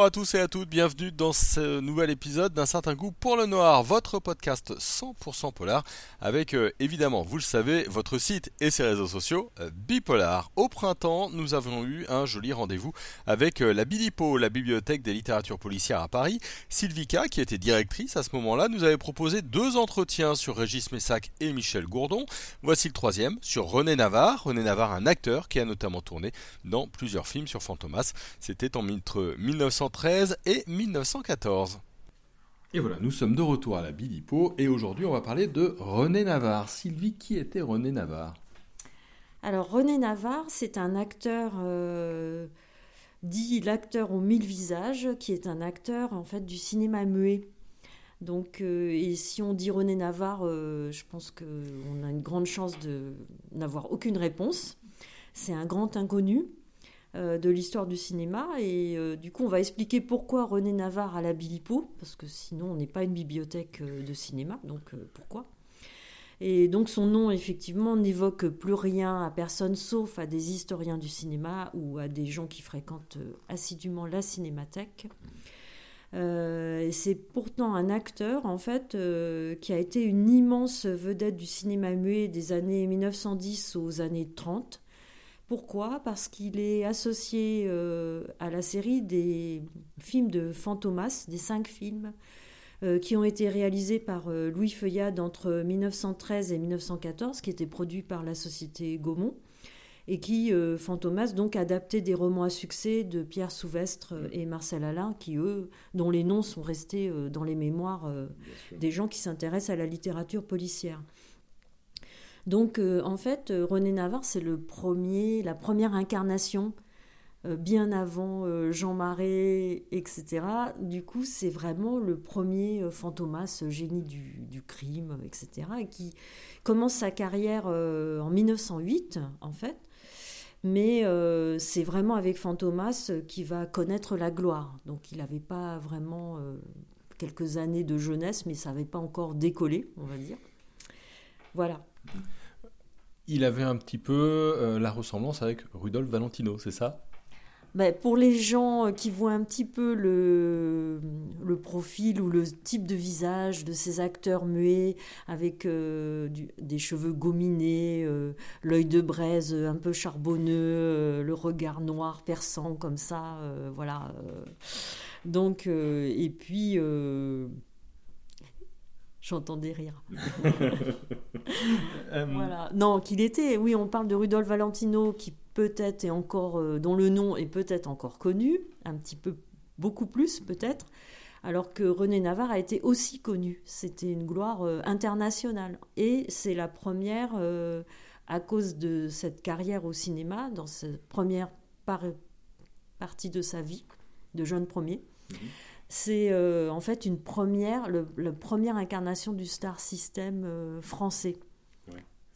Bonjour à tous et à toutes, bienvenue dans ce nouvel épisode d'un certain goût pour le noir, votre podcast 100% polar, avec euh, évidemment, vous le savez, votre site et ses réseaux sociaux euh, bipolar. Au printemps, nous avons eu un joli rendez-vous avec euh, la Bilipo, la bibliothèque des littératures policières à Paris. Sylvika, qui était directrice à ce moment-là, nous avait proposé deux entretiens sur Régis Messac et Michel Gourdon. Voici le troisième sur René Navarre. René Navarre, un acteur qui a notamment tourné dans plusieurs films sur Fantomas. C'était en entre 1913 et 1914. Et voilà, nous sommes de retour à la Bilipo et aujourd'hui on va parler de René Navarre. Sylvie, qui était René Navarre? Alors René Navarre, c'est un acteur euh, dit l'acteur aux mille visages, qui est un acteur en fait du cinéma muet. Donc, euh, et si on dit René Navarre, euh, je pense qu'on a une grande chance de n'avoir aucune réponse. C'est un grand inconnu. Euh, de l'histoire du cinéma. Et euh, du coup, on va expliquer pourquoi René Navarre a la Bilipo, parce que sinon, on n'est pas une bibliothèque euh, de cinéma, donc pourquoi? Et donc son nom, effectivement, n'évoque plus rien à personne sauf à des historiens du cinéma ou à des gens qui fréquentent assidûment la cinémathèque. et c'est pourtant un acteur, en fait, qui a été une immense vedette du cinéma muet des années 1910 aux années 30. Pourquoi? Parce qu'il est associé euh, à la série des films de Fantomas, des cinq films euh, qui ont été réalisés par euh, Louis Feuillade entre 1913 et 1914, qui étaient produits par la société Gaumont, et qui, Fantomas, donc adapté des romans à succès de Pierre Souvestre et Marcel Alain, qui, eux, dont les noms sont restés dans les mémoires des gens qui s'intéressent à la littérature policière. Donc, euh, en fait, euh, René Navarre, c'est le premier, la première incarnation, euh, bien avant Jean Marais, etc. Du coup, c'est vraiment le premier fantomas, génie du, crime, etc. Et qui commence sa carrière en 1908, en fait. Mais c'est vraiment avec Fantomas qu'il va connaître la gloire. Donc, il n'avait pas vraiment quelques années de jeunesse, mais ça n'avait pas encore décollé, on va dire. Voilà il avait un petit peu euh, la ressemblance avec Rudolf Valentino, c'est ça? Ben, pour les gens qui voient un petit peu le, profil ou le type de visage de ces acteurs muets avec euh, des cheveux gominés, euh, l'œil de braise un peu charbonneux, le regard noir perçant comme ça, voilà. Donc, et puis J'entends des rires. Euh, voilà. Non, qu'il était. Oui, on parle de Rudolf Valentino, qui peut-être est encore, euh, dont le nom est peut-être encore connu, un petit peu, beaucoup plus peut-être, alors que René Navarre a été aussi connu. C'était une gloire euh, internationale. Et c'est la première, à cause de cette carrière au cinéma, dans cette première partie de sa vie, de jeune premier. Mhm c'est euh, en fait une première, le, la première incarnation du star system euh, français.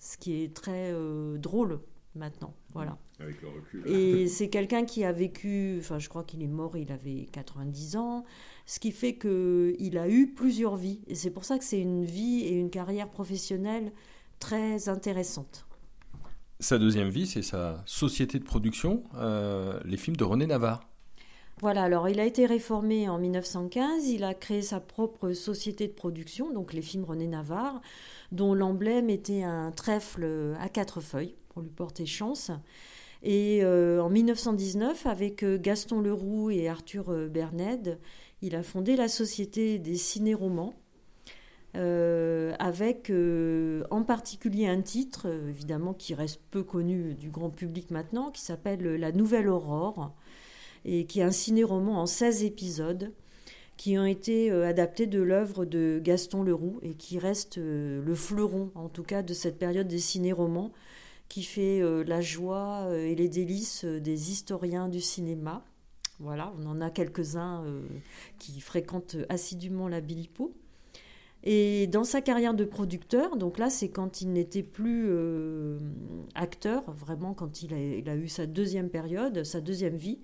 Ce qui est très euh, drôle maintenant. Voilà. Avec le recul. Et c'est quelqu'un qui a vécu, enfin je crois qu'il est mort, il avait 90 ans, ce qui fait qu'il a eu plusieurs vies. Et c'est pour ça que c'est une vie et une carrière professionnelle très intéressante. Sa deuxième vie, c'est sa société de production, les films de René Navarre. Voilà, alors il a été réformé en 1915, il a créé sa propre société de production, donc les films René Navarre, dont l'emblème était un trèfle à quatre feuilles pour lui porter chance. Et euh, en 1919, avec euh, Gaston Leroux et Arthur euh, Berned, il a fondé la Société des ciné-romans, avec en particulier un titre, évidemment, qui reste peu connu du grand public maintenant, qui s'appelle La Nouvelle Aurore, et qui est un ciné-roman en 16 épisodes qui ont été euh, adaptés de l'œuvre de Gaston Leroux et qui reste euh, le fleuron, en tout cas, de cette période des ciné-romans qui fait euh, la joie et les délices des historiens du cinéma. Voilà, on en a quelques-uns qui fréquentent assidûment la Bilipo. Et dans sa carrière de producteur, donc là c'est quand il n'était plus acteur, vraiment quand il il a, eu sa deuxième période, sa deuxième vie,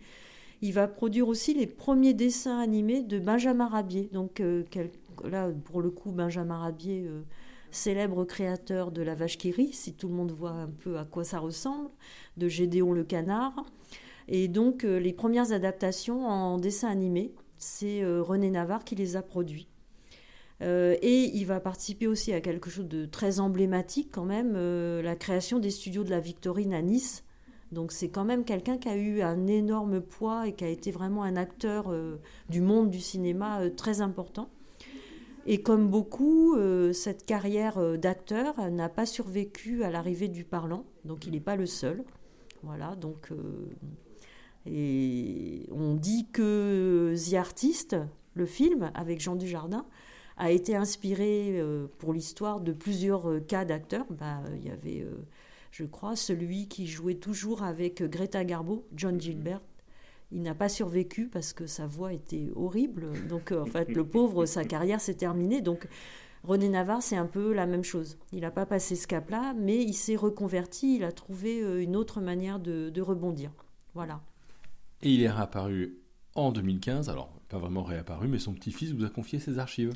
il va produire aussi les premiers dessins animés de Benjamin Rabier. Donc euh, là, pour le coup, Benjamin Rabier, euh, célèbre créateur de La Vache qui rit, si tout le monde voit un peu à quoi ça ressemble, de Gédéon le canard. Et donc, les premières adaptations en dessin animé, c'est René Navarre qui les a produits. et il va participer aussi à quelque chose de très emblématique quand même, la création des studios de la Victorine à Nice, donc c'est quand même quelqu'un qui a eu un énorme poids et qui a été vraiment un acteur euh, du monde du cinéma euh, très important. Et comme beaucoup, euh, cette carrière d'acteur n'a pas survécu à l'arrivée du parlant, donc il n'est pas le seul. Voilà, donc et on dit que The Artist, le film avec Jean Dujardin, a été inspiré pour l'histoire de plusieurs cas d'acteurs. Bah, il y avait je crois, celui qui jouait toujours avec Greta Garbo, John mm. Gilbert. Il n'a pas survécu parce que sa voix était horrible. Donc, euh, en fait, le pauvre, sa carrière s'est terminée. Donc, René Navarre, c'est un peu la même chose. Il n'a pas passé ce cap-là, mais il s'est reconverti. Il a trouvé euh, une autre manière de, de rebondir. Voilà. Et il est réapparu en 2015. Alors, pas vraiment réapparu, mais son petit-fils vous a confié ses archives.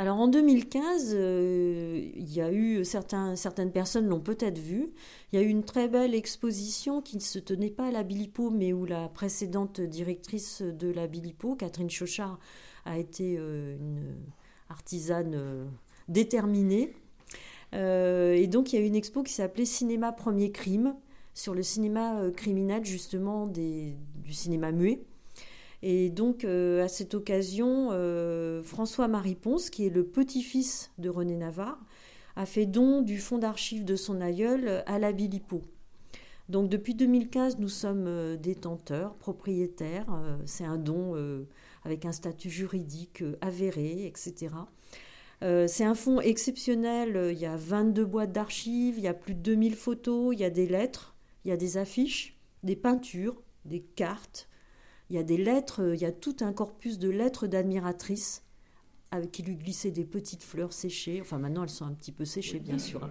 Alors en 2015, euh, il y a eu certaines personnes l'ont peut-être vu. Il y a eu une très belle exposition qui ne se tenait pas à la Bilipo, mais où la précédente directrice de la Bilipo, Catherine Chauchard, a été euh, une artisane euh, déterminée. et donc il y a eu une expo qui s'appelait Cinéma Premier Crime sur le cinéma criminel justement du cinéma muet. Et donc, euh, à cette occasion, euh, François-Marie Ponce, qui est le petit-fils de René Navarre, a fait don du fonds d'archives de son aïeul à la Bilipo. Donc, depuis 2015, nous sommes euh, détenteurs, propriétaires. C'est un don avec un statut juridique avéré, etc. C'est un fonds exceptionnel. Il y a 22 boîtes d'archives, il y a plus de 2000 photos, il y a des lettres, il y a des affiches, des peintures, des cartes, il y a des lettres, euh, il y a tout un corpus de lettres d'admiratrices qui lui glissaient des petites fleurs séchées. Enfin, maintenant, elles sont un petit peu séchées, bien sûr. Hein.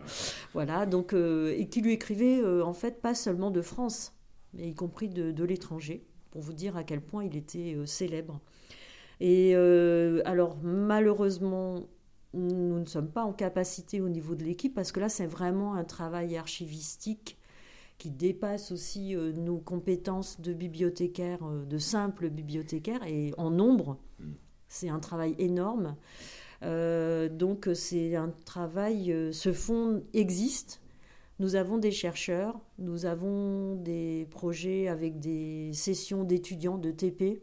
Voilà, donc, euh, et qui lui écrivaient, euh, en fait, pas seulement de France, mais y compris de, l'étranger, pour vous dire à quel point il était célèbre. Et alors, malheureusement, nous ne sommes pas en capacité au niveau de l'équipe, parce que là, c'est vraiment un travail archivistique qui dépasse aussi euh, nos compétences de bibliothécaire, euh, de simple bibliothécaire, et en nombre. Mm. C'est un travail énorme. Euh, donc c'est un travail, ce fonds existe. Nous avons des chercheurs, nous avons des projets avec des sessions d'étudiants de TP.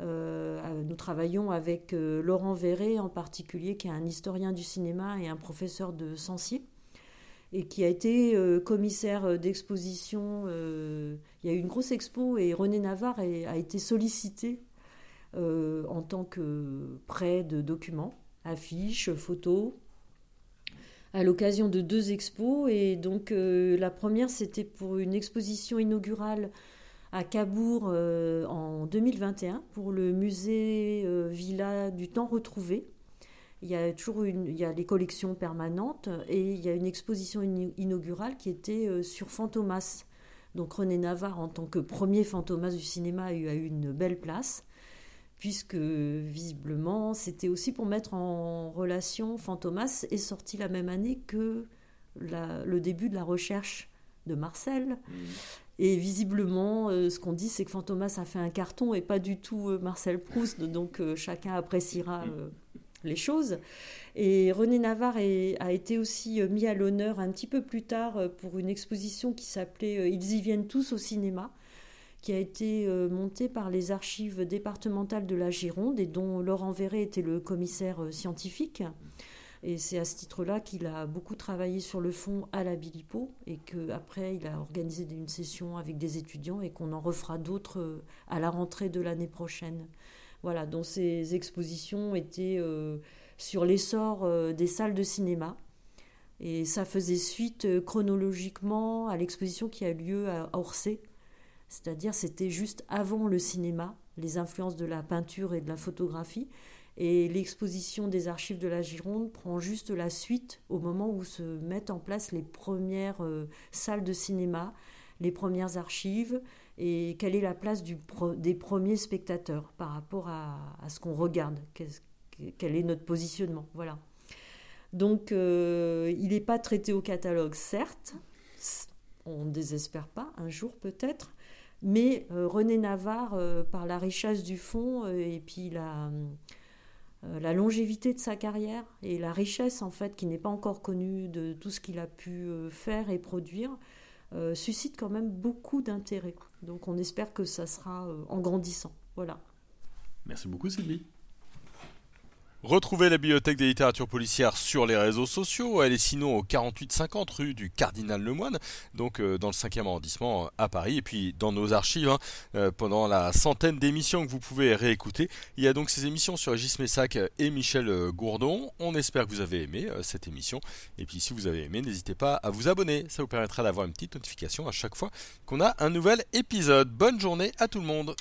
nous travaillons avec Laurent Verret en particulier, qui est un historien du cinéma et un professeur de Censier et qui a été euh, commissaire euh, d'exposition. Euh, il y a eu une grosse expo et René Navarre a été sollicité en tant que prêt de documents, affiches, photos, à l'occasion de deux expos. Et donc la première, c'était pour une exposition inaugurale à Cabourg en 2021 pour le musée Villa du Temps Retrouvé il y a toujours une, il y a les collections permanentes et il y a une exposition inaugurale qui était euh, sur Fantomas. Donc René Navarre, en tant que premier Fantomas du cinéma, a eu, une belle place, puisque visiblement c'était aussi pour mettre en relation Fantomas est sorti la même année que le début de la recherche de Marcel. Mmh. Et visiblement, euh, ce qu'on dit, c'est que Fantomas a fait un carton et pas du tout euh, Marcel Proust. Donc chacun appréciera les choses. Et René Navarre a été aussi euh, mis à l'honneur un petit peu plus tard euh, pour une exposition qui s'appelait euh, Ils y viennent tous au cinéma, qui a été montée par les archives départementales de la Gironde et dont Laurent Verret était le commissaire scientifique. Et c'est à ce titre-là qu'il a beaucoup travaillé sur le fond à la Bilipo et qu'après il a organisé une session avec des étudiants et qu'on en refera d'autres à la rentrée de l'année prochaine. Voilà, dont ces expositions étaient euh, sur l'essor euh, des salles de cinéma. Et ça faisait suite euh, chronologiquement à l'exposition qui a lieu à Orsay. C'est-à-dire, c'était juste avant le cinéma, les influences de la peinture et de la photographie. Et l'exposition des archives de la Gironde prend juste la suite au moment où se mettent en place les premières salles de cinéma, les premières archives, et quelle est la place des premiers spectateurs par rapport à, ce qu'on regarde, quel est notre positionnement? Voilà. Donc, euh, il n'est pas traité au catalogue, certes, on ne désespère pas, un jour peut-être, Mais René Navarre, par la richesse du fond et puis la, la longévité de sa carrière et la richesse en fait qui n'est pas encore connue de tout ce qu'il a pu faire et produire, suscite quand même beaucoup d'intérêt. Donc on espère que ça sera en grandissant. Voilà. Merci beaucoup Sylvie. Retrouvez la bibliothèque des littératures policières sur les réseaux sociaux. Elle est sinon au 4850 rue du Cardinal Lemoine, donc euh, dans le 5e arrondissement euh, à Paris. Et puis dans nos archives, hein, euh, pendant la centaine d'émissions que vous pouvez réécouter, il y a donc ces émissions sur Régis Messac et Michel Gourdon. On espère que vous avez aimé cette émission. Et puis si vous avez aimé, n'hésitez pas à vous abonner. Ça vous permettra d'avoir une petite notification à chaque fois qu'on a un nouvel épisode. Bonne journée à tout le monde.